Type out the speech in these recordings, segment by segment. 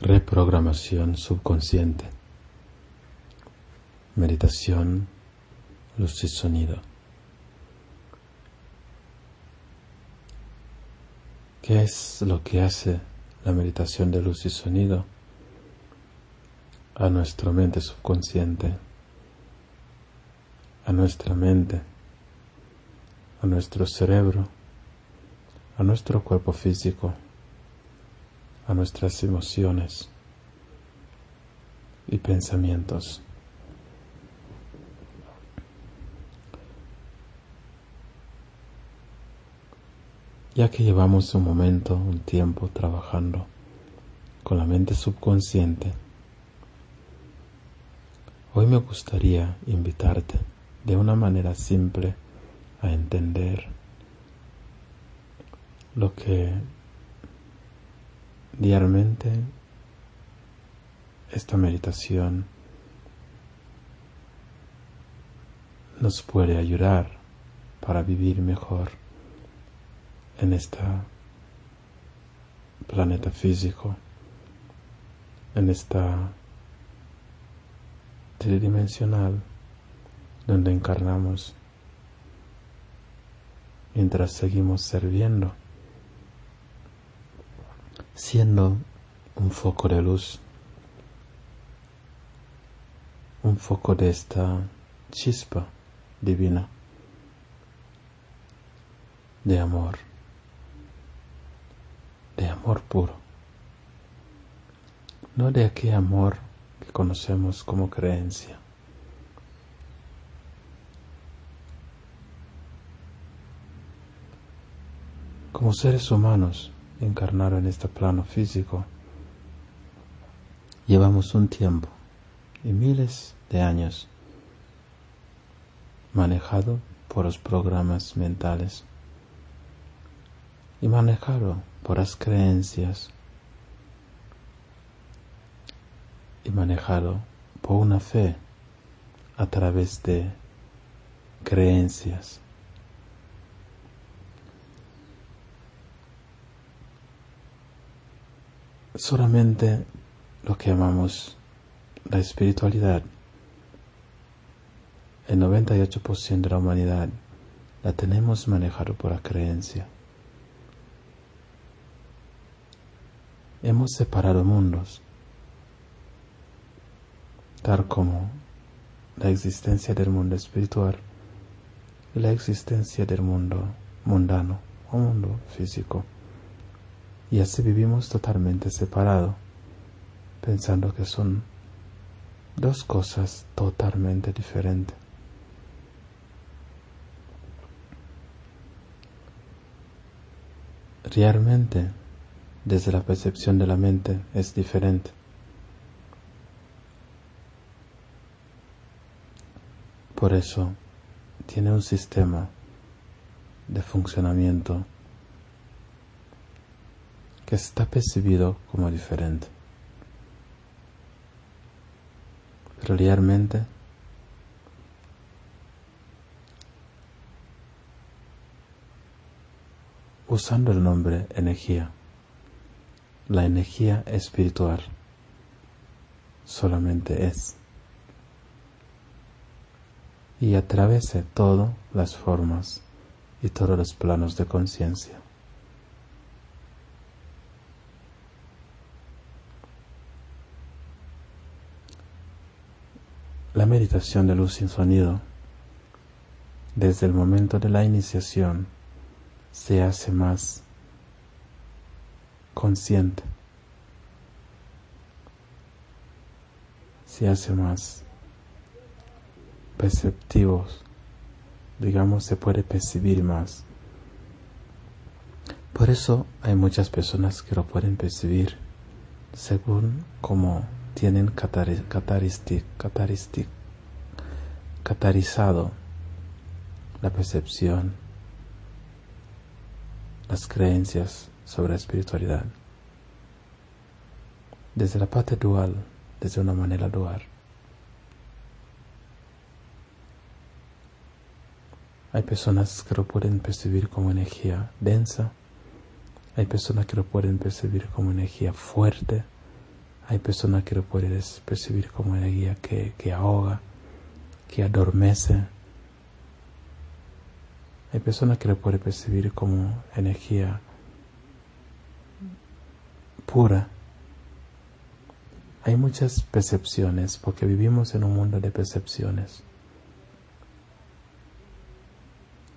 Reprogramación subconsciente. Meditación, luz y sonido. ¿Qué es lo que hace la meditación de luz y sonido a nuestra mente subconsciente, a nuestra mente, a nuestro cerebro, a nuestro cuerpo físico? A nuestras emociones y pensamientos. Ya que llevamos un momento, un tiempo trabajando con la mente subconsciente, hoy me gustaría invitarte de una manera simple a entender lo que diariamente esta meditación nos puede ayudar para vivir mejor en este planeta físico, en esta tridimensional donde encarnamos mientras seguimos sirviendo siendo un foco de luz, un foco de esta chispa divina de amor, de amor puro, no de aquel amor que conocemos como creencia. Como seres humanos, encarnar en este plano físico, llevamos un tiempo y miles de años manejado por los programas mentales y manejado por las creencias y manejado por una fe a través de creencias solamente lo que llamamos la espiritualidad. El 98% de la humanidad la tenemos manejado por la creencia. Hemos separado mundos, tal como la existencia del mundo espiritual y la existencia del mundo mundano o mundo físico y así vivimos totalmente separados, pensando que son dos cosas totalmente diferentes. Realmente, desde la percepción de la mente, es diferente. Por eso, tiene un sistema de funcionamiento que está percibido como diferente. Pero realmente usando el nombre energía, la energía espiritual solamente es y atraviesa todas las formas y todos los planos de conciencia. La meditación de luz sin sonido, desde el momento de la iniciación, se hace más consciente, se hace más perceptivos, digamos, se puede percibir más. Por eso hay muchas personas que lo pueden percibir según como tienen catarizado la percepción, las creencias sobre la espiritualidad, desde la parte dual, desde una manera dual. Hay personas que lo pueden percibir como energía densa, hay personas que lo pueden percibir como energía fuerte, Hay personas que lo pueden percibir como energía que, que ahoga, que adormece. Hay personas que lo pueden percibir como energía pura. Hay muchas percepciones porque vivimos en un mundo de percepciones.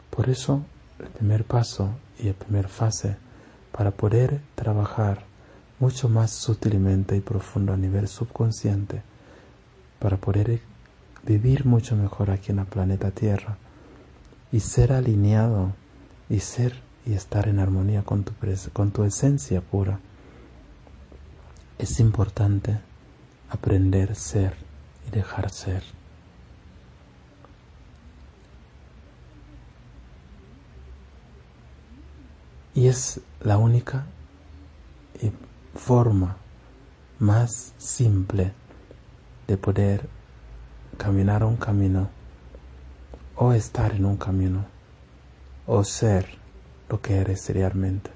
Por eso, el primer paso y la primera fase para poder trabajar mucho más sutilmente y profundo a nivel subconsciente, para poder vivir mucho mejor aquí en el planeta Tierra y ser alineado y ser y estar en armonía con tu, con tu esencia pura es importante aprender a ser y dejar ser. Y es la única forma más simple de poder caminar un camino o estar en un camino o ser lo que eres realmente.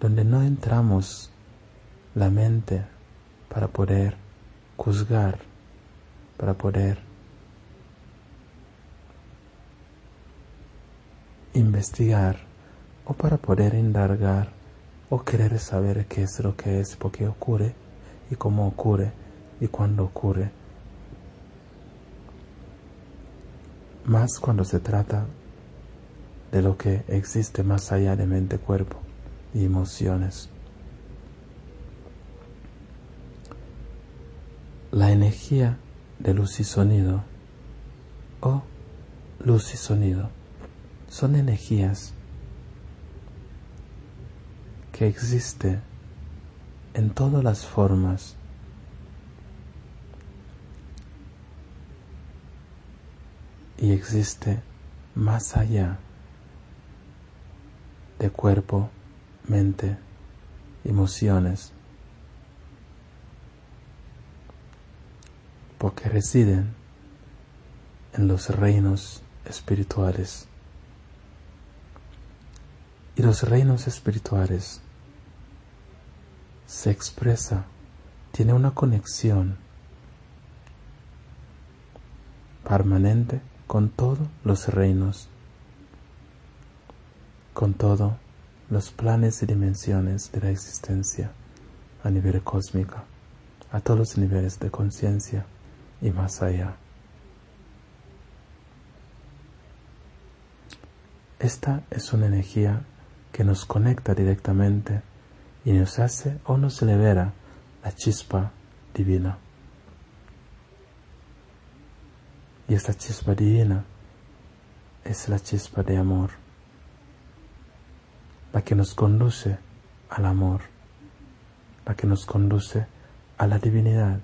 donde no entramos la mente para poder juzgar, para poder investigar o para poder indagar o querer saber qué es lo que es, por qué ocurre y cómo ocurre y cuándo ocurre. Más cuando se trata de lo que existe más allá de mente-cuerpo y emociones. La energía de luz y sonido o luz y sonido son energías que existen en todas las formas y existe más allá de cuerpo mente, emociones, porque residen en los reinos espirituales. Y los reinos espirituales se expresa, tiene una conexión permanente con todos los reinos, con todo los planes y dimensiones de la existencia a nivel cósmico, a todos los niveles de conciencia y más allá. Esta es una energía que nos conecta directamente y nos hace o nos libera la chispa divina. Y esta chispa divina es la chispa de amor la que nos conduce al amor, la que nos conduce a la divinidad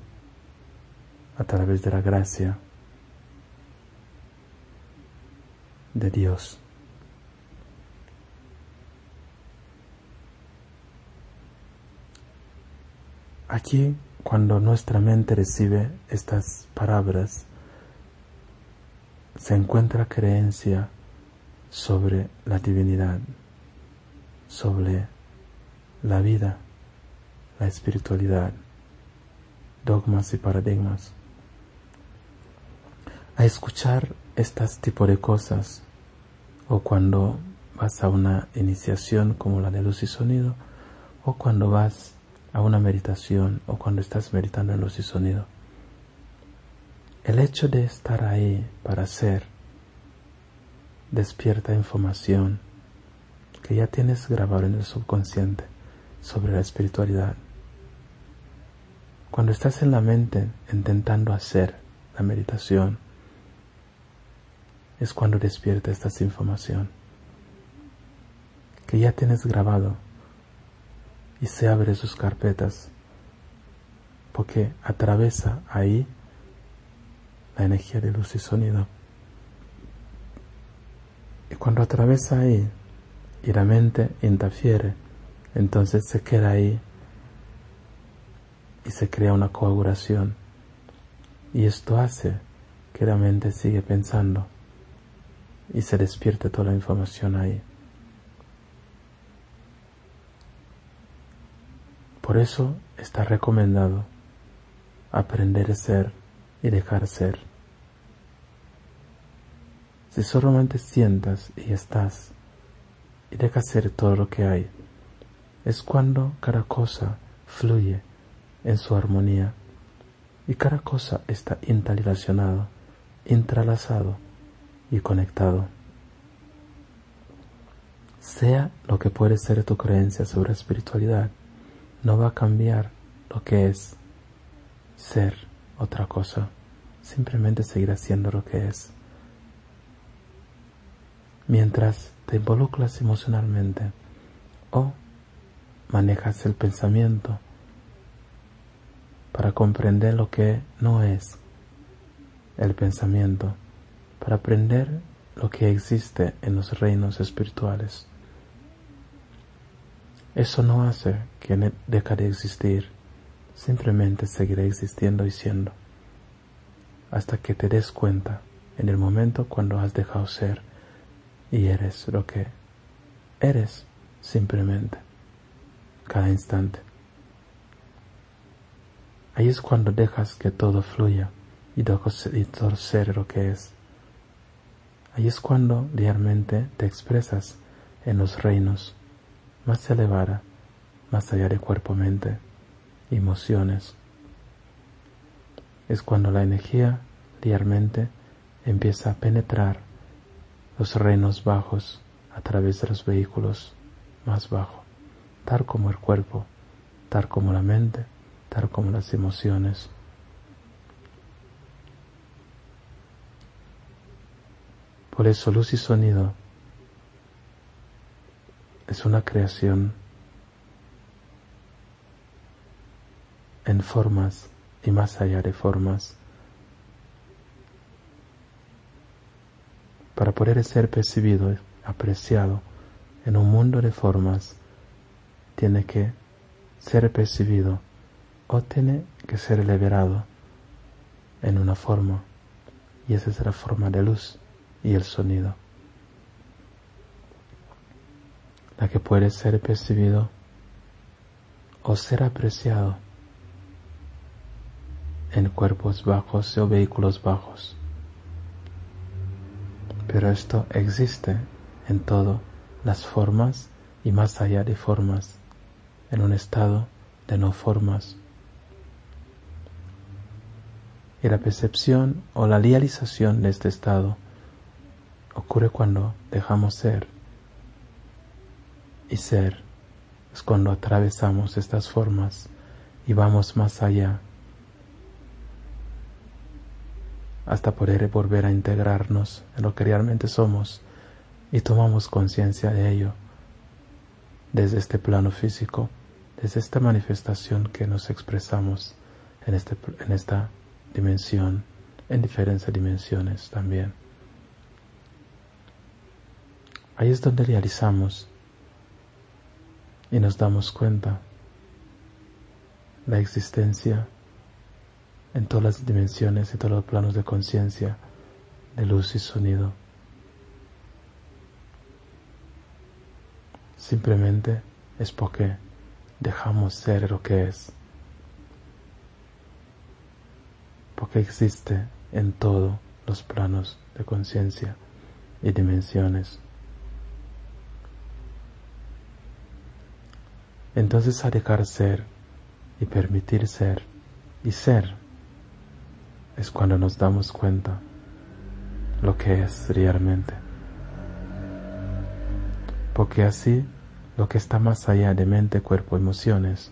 a través de la gracia de Dios. Aquí, cuando nuestra mente recibe estas palabras, se encuentra creencia sobre la divinidad sobre la vida, la espiritualidad, dogmas y paradigmas. A escuchar estas tipo de cosas o cuando vas a una iniciación como la de luz y sonido o cuando vas a una meditación o cuando estás meditando en luz y sonido. El hecho de estar ahí para ser despierta información que ya tienes grabado en el subconsciente sobre la espiritualidad. Cuando estás en la mente intentando hacer la meditación, es cuando despierta esta información que ya tienes grabado y se abre sus carpetas porque atraviesa ahí la energía de luz y sonido. Y cuando atraviesa ahí, y la mente interfiere, entonces se queda ahí y se crea una coagulación. Y esto hace que la mente sigue pensando y se despierte toda la información ahí. Por eso está recomendado aprender a ser y dejar ser. Si solamente sientas y estás y dejas ser todo lo que hay, es cuando cada cosa fluye en su armonía y cada cosa está interrelacionado, entrelazado y conectado. Sea lo que puede ser tu creencia sobre espiritualidad, no va a cambiar lo que es ser otra cosa, simplemente seguirá siendo lo que es. Mientras te involucras emocionalmente o manejas el pensamiento para comprender lo que no es el pensamiento, para aprender lo que existe en los reinos espirituales. Eso no hace que deje de existir, simplemente seguirá existiendo y siendo, hasta que te des cuenta en el momento cuando has dejado ser y eres lo que eres simplemente, cada instante. Ahí es cuando dejas que todo fluya y dejas ser lo que es. Ahí es cuando realmente te expresas en los reinos más elevada, más allá de cuerpo-mente, emociones. Es cuando la energía realmente empieza a penetrar los reinos bajos a través de los vehículos más bajos, tal como el cuerpo, tal como la mente, tal como las emociones. Por eso luz y sonido es una creación en formas y más allá de formas. Para poder ser percibido, apreciado en un mundo de formas, tiene que ser percibido o tiene que ser liberado en una forma, y esa es la forma de luz y el sonido, la que puede ser percibido o ser apreciado en cuerpos bajos o vehículos bajos. Pero esto existe en todas las formas y más allá de formas, en un estado de no formas y la percepción o la realización de este estado ocurre cuando dejamos ser. Y ser es cuando atravesamos estas formas y vamos más allá hasta poder volver a integrarnos en lo que realmente somos y tomamos conciencia de ello desde este plano físico, desde esta manifestación que nos expresamos en, este, en esta dimensión, en diferentes dimensiones también. Ahí es donde realizamos y nos damos cuenta la existencia en todas las dimensiones y todos los planos de conciencia de luz y sonido. Simplemente es porque dejamos ser lo que es. porque existe en todos los planos de conciencia y dimensiones. Entonces a dejar ser y permitir ser y ser es cuando nos damos cuenta lo que es realmente. Porque así lo que está más allá de mente, cuerpo, emociones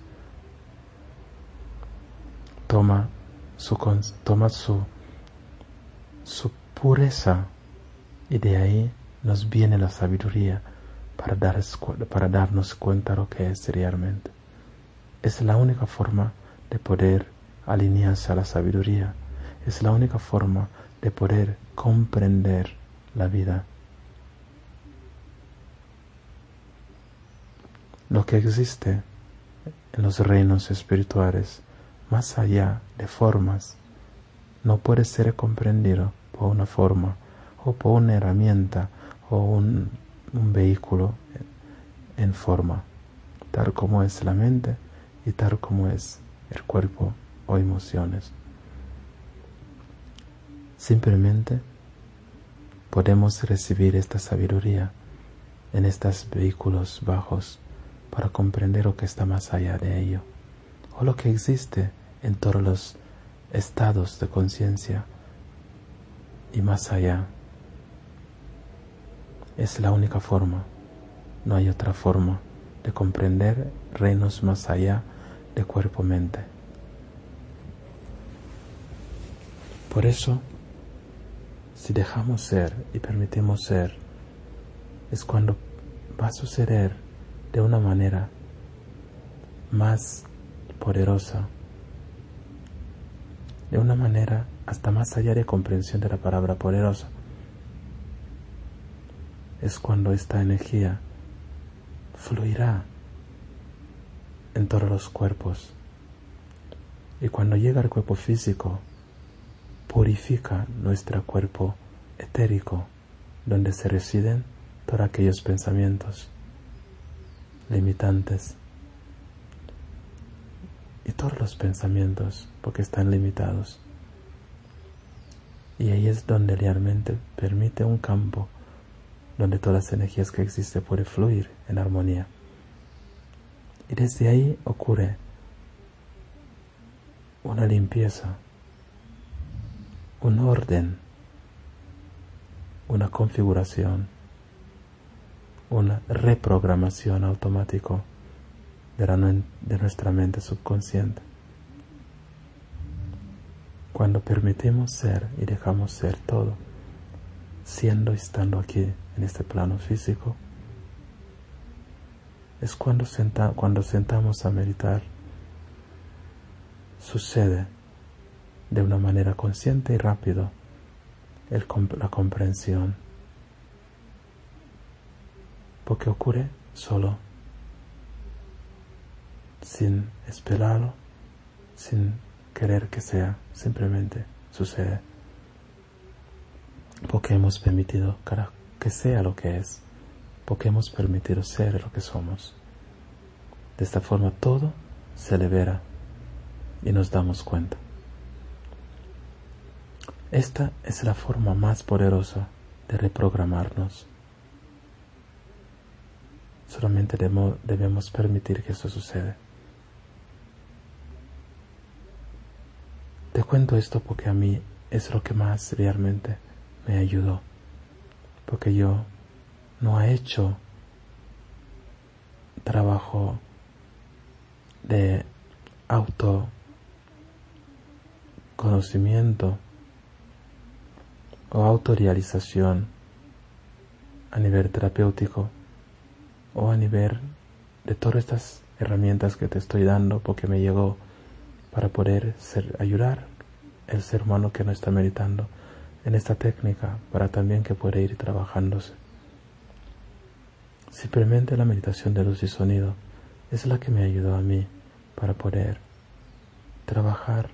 toma su, toma su, su pureza y de ahí nos viene la sabiduría para, dar, para darnos cuenta lo que es realmente. Es la única forma de poder alinearse a la sabiduría. Es la única forma de poder comprender la vida. Lo que existe en los reinos espirituales más allá de formas, no puede ser comprendido por una forma o por una herramienta o un, vehículo en forma, tal como es la mente y tal como es el cuerpo o emociones. Simplemente podemos recibir esta sabiduría en estos vehículos bajos para comprender lo que está más allá de ello, o lo que existe en todos los estados de conciencia y más allá. Es la única forma, no hay otra forma de comprender reinos más allá de cuerpo-mente. Por eso, si dejamos ser y permitimos ser, es cuando va a suceder de una manera más poderosa, de una manera hasta más allá de comprensión de la palabra poderosa. Es cuando esta energía fluirá en todos los cuerpos y cuando llega al cuerpo físico purifica nuestro cuerpo etérico donde se residen todos aquellos pensamientos limitantes y todos los pensamientos porque están limitados. Y ahí es donde realmente permite un campo donde todas las energías que existen pueden fluir en armonía. Y desde ahí ocurre una limpieza, un orden, una configuración una reprogramación automática de, de nuestra mente subconsciente. Cuando permitimos ser y dejamos ser todo, siendo y estando aquí en este plano físico, es cuando, cuando sentamos a meditar, sucede de una manera consciente y rápido la comprensión porque ocurre solo, sin esperarlo, sin querer que sea, simplemente sucede. Porque hemos permitido que sea lo que es, porque hemos permitido ser lo que somos. De esta forma todo se libera y nos damos cuenta. Esta es la forma más poderosa de reprogramarnos Solamente debemos permitir que eso suceda. Te cuento esto porque a mí es lo que más realmente me ayudó. Porque yo no he hecho trabajo de autoconocimiento o autorrealización a nivel terapéutico o a nivel de todas estas herramientas que te estoy dando porque me llegó para poder ser, ayudar el ser humano que no está meditando en esta técnica para también que pueda ir trabajándose. Simplemente la meditación de luz y sonido es la que me ayudó a mí para poder trabajar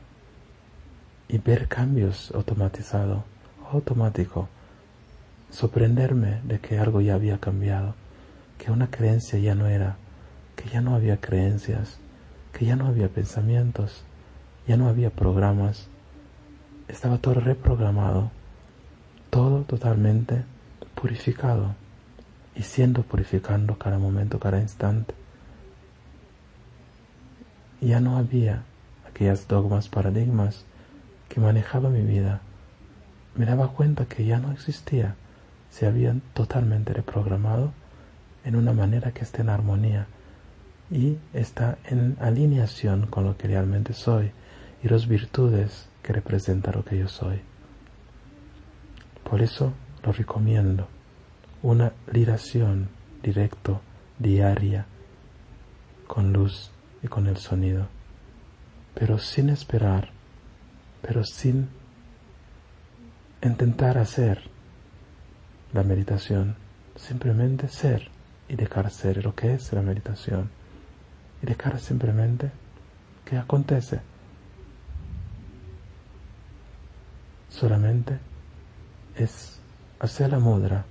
y ver cambios automatizados, automático, sorprenderme de que algo ya había cambiado que una creencia ya no era, que ya no había creencias, que ya no había pensamientos, ya no había programas, estaba todo reprogramado, todo totalmente purificado y siendo purificando cada momento, cada instante. Ya no había aquellas dogmas, paradigmas que manejaba mi vida. Me daba cuenta que ya no existía, se habían totalmente reprogramado en una manera que esté en armonía y está en alineación con lo que realmente soy y las virtudes que representan lo que yo soy. Por eso lo recomiendo, una liberación directo, diaria, con luz y con el sonido, pero sin esperar, pero sin intentar hacer la meditación, simplemente ser y dejar ser lo que es la meditación y dejar simplemente que acontece. Solamente es hacer la mudra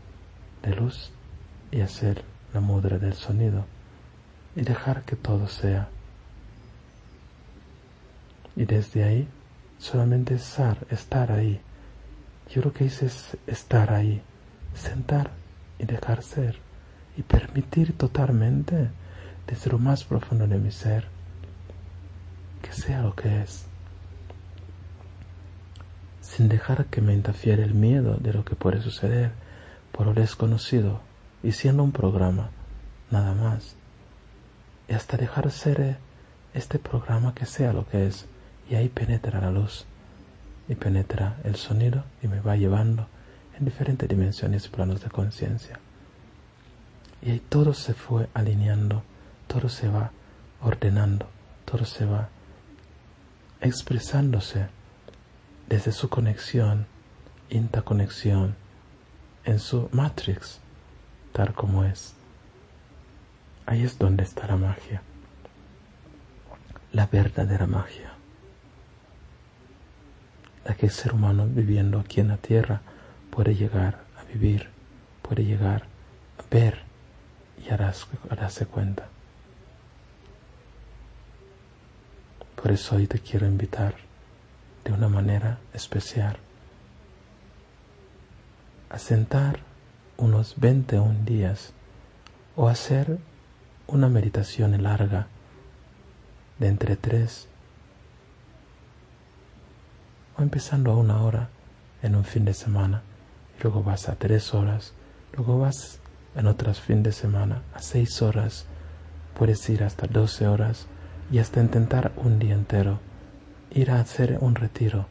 de luz y hacer la mudra del sonido y dejar que todo sea Y desde ahí, solamente estar, estar ahí. Yo lo que hice es estar ahí, sentar y dejar ser y permitir totalmente desde lo más profundo de mi ser que sea lo que es, sin dejar que me interfiera el miedo de lo que puede suceder por lo desconocido y siendo un programa, nada más, y hasta dejar ser este programa que sea lo que es, y ahí penetra la luz, y penetra el sonido y me va llevando en diferentes dimensiones y planos de conciencia. Y ahí todo se fue alineando, todo se va ordenando, todo se va expresándose desde su conexión, interconexión, en su matrix, tal como es. Ahí es donde está la magia, la verdadera magia, la que el ser humano viviendo aquí en la tierra puede llegar a vivir, puede llegar a ver y darse cuenta. Por eso hoy te quiero invitar de una manera especial a sentar unos 21 días o hacer una meditación larga de entre 3 o empezando a una hora en un fin de semana y luego vas a 3 horas, luego vas en otras fin de semana a 6 horas, puedes ir hasta 12 horas y hasta intentar un día entero, ir a hacer un retiro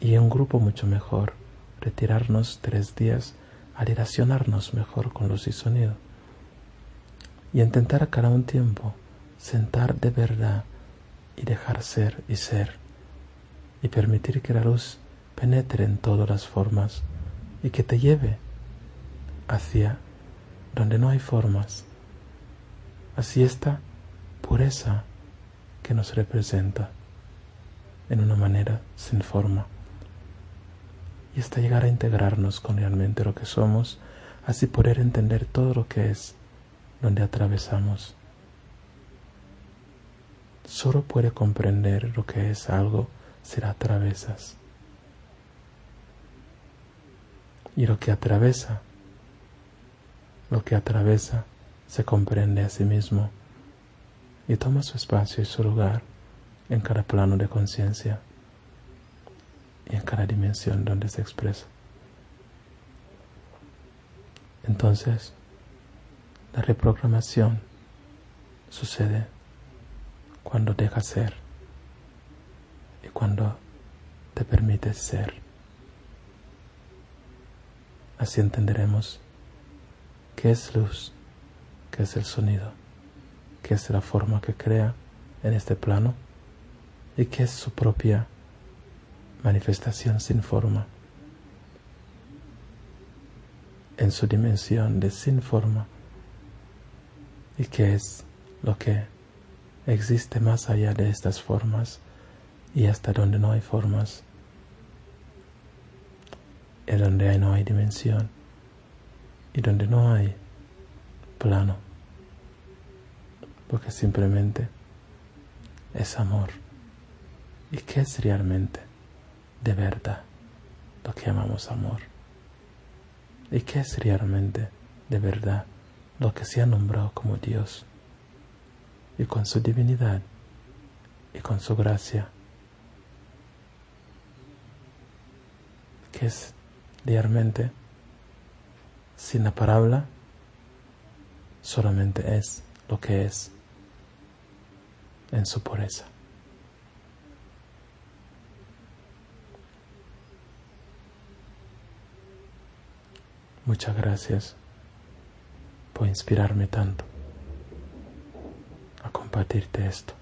y un grupo mucho mejor, retirarnos tres días a relacionarnos mejor con luz y sonido. Y intentar cada un tiempo sentar de verdad y dejar ser y ser y permitir que la luz penetre en todas las formas y que te lleve hacia donde no hay formas. Así esta pureza que nos representa en una manera sin forma. Y hasta llegar a integrarnos con realmente lo que somos, así poder entender todo lo que es donde atravesamos. Solo puede comprender lo que es algo la atravesas. Y lo que atraviesa, lo que atraviesa, se comprende a sí mismo y toma su espacio y su lugar en cada plano de conciencia y en cada dimensión donde se expresa. Entonces, la reprogramación sucede cuando dejas ser cuando te permites ser. Así entenderemos qué es luz, qué es el sonido que es la forma que crea en este plano y que es su propia manifestación sin forma, en su dimensión de sin forma. Y que es lo que existe más allá de estas formas y hasta donde no hay formas, en donde no hay dimensión y donde no hay plano porque simplemente es amor. ¿Y qué es realmente de verdad lo que llamamos amor? ¿Y qué es realmente de verdad lo que se ha nombrado como Dios? Y con su divinidad y con su gracia. ¿Qué es realmente sin la palabra? Solamente es lo que es en su pureza. Muchas gracias por inspirarme tanto a compartirte esto.